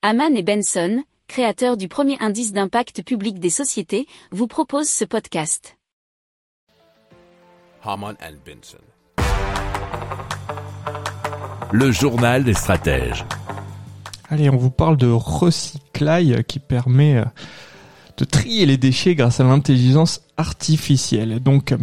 Haman et Benson, créateurs du premier indice d'impact public des sociétés, vous proposent ce podcast. Haman and Benson. Le journal des stratèges. Allez, on vous parle de recyclail qui permet euh, de trier les déchets grâce à l'intelligence artificielle. Donc,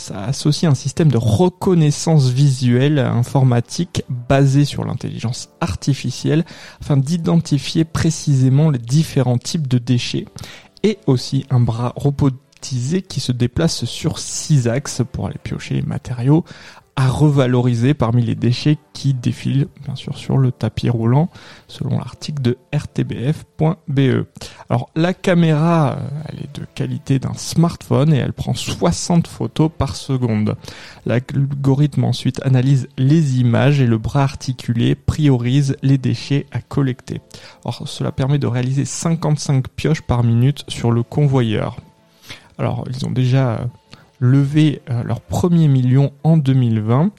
ça associe un système de reconnaissance visuelle informatique basé sur l'intelligence artificielle afin d'identifier précisément les différents types de déchets et aussi un bras robotisé qui se déplace sur six axes pour aller piocher les matériaux à revaloriser parmi les déchets qui défilent bien sûr sur le tapis roulant selon l'article de rtbf.be. Alors la caméra, euh, elle est de qualité d'un smartphone et elle prend 60 photos par seconde. L'algorithme ensuite analyse les images et le bras articulé priorise les déchets à collecter. Alors cela permet de réaliser 55 pioches par minute sur le convoyeur. Alors ils ont déjà levé euh, leur premier million en 2020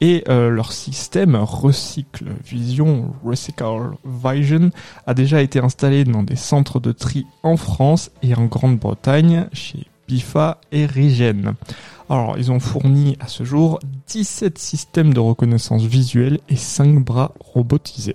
et euh, leur système Recycle Vision, Recycle Vision, a déjà été installé dans des centres de tri en France et en Grande-Bretagne chez Bifa et Rigen. Alors, ils ont fourni à ce jour 17 systèmes de reconnaissance visuelle et 5 bras robotisés.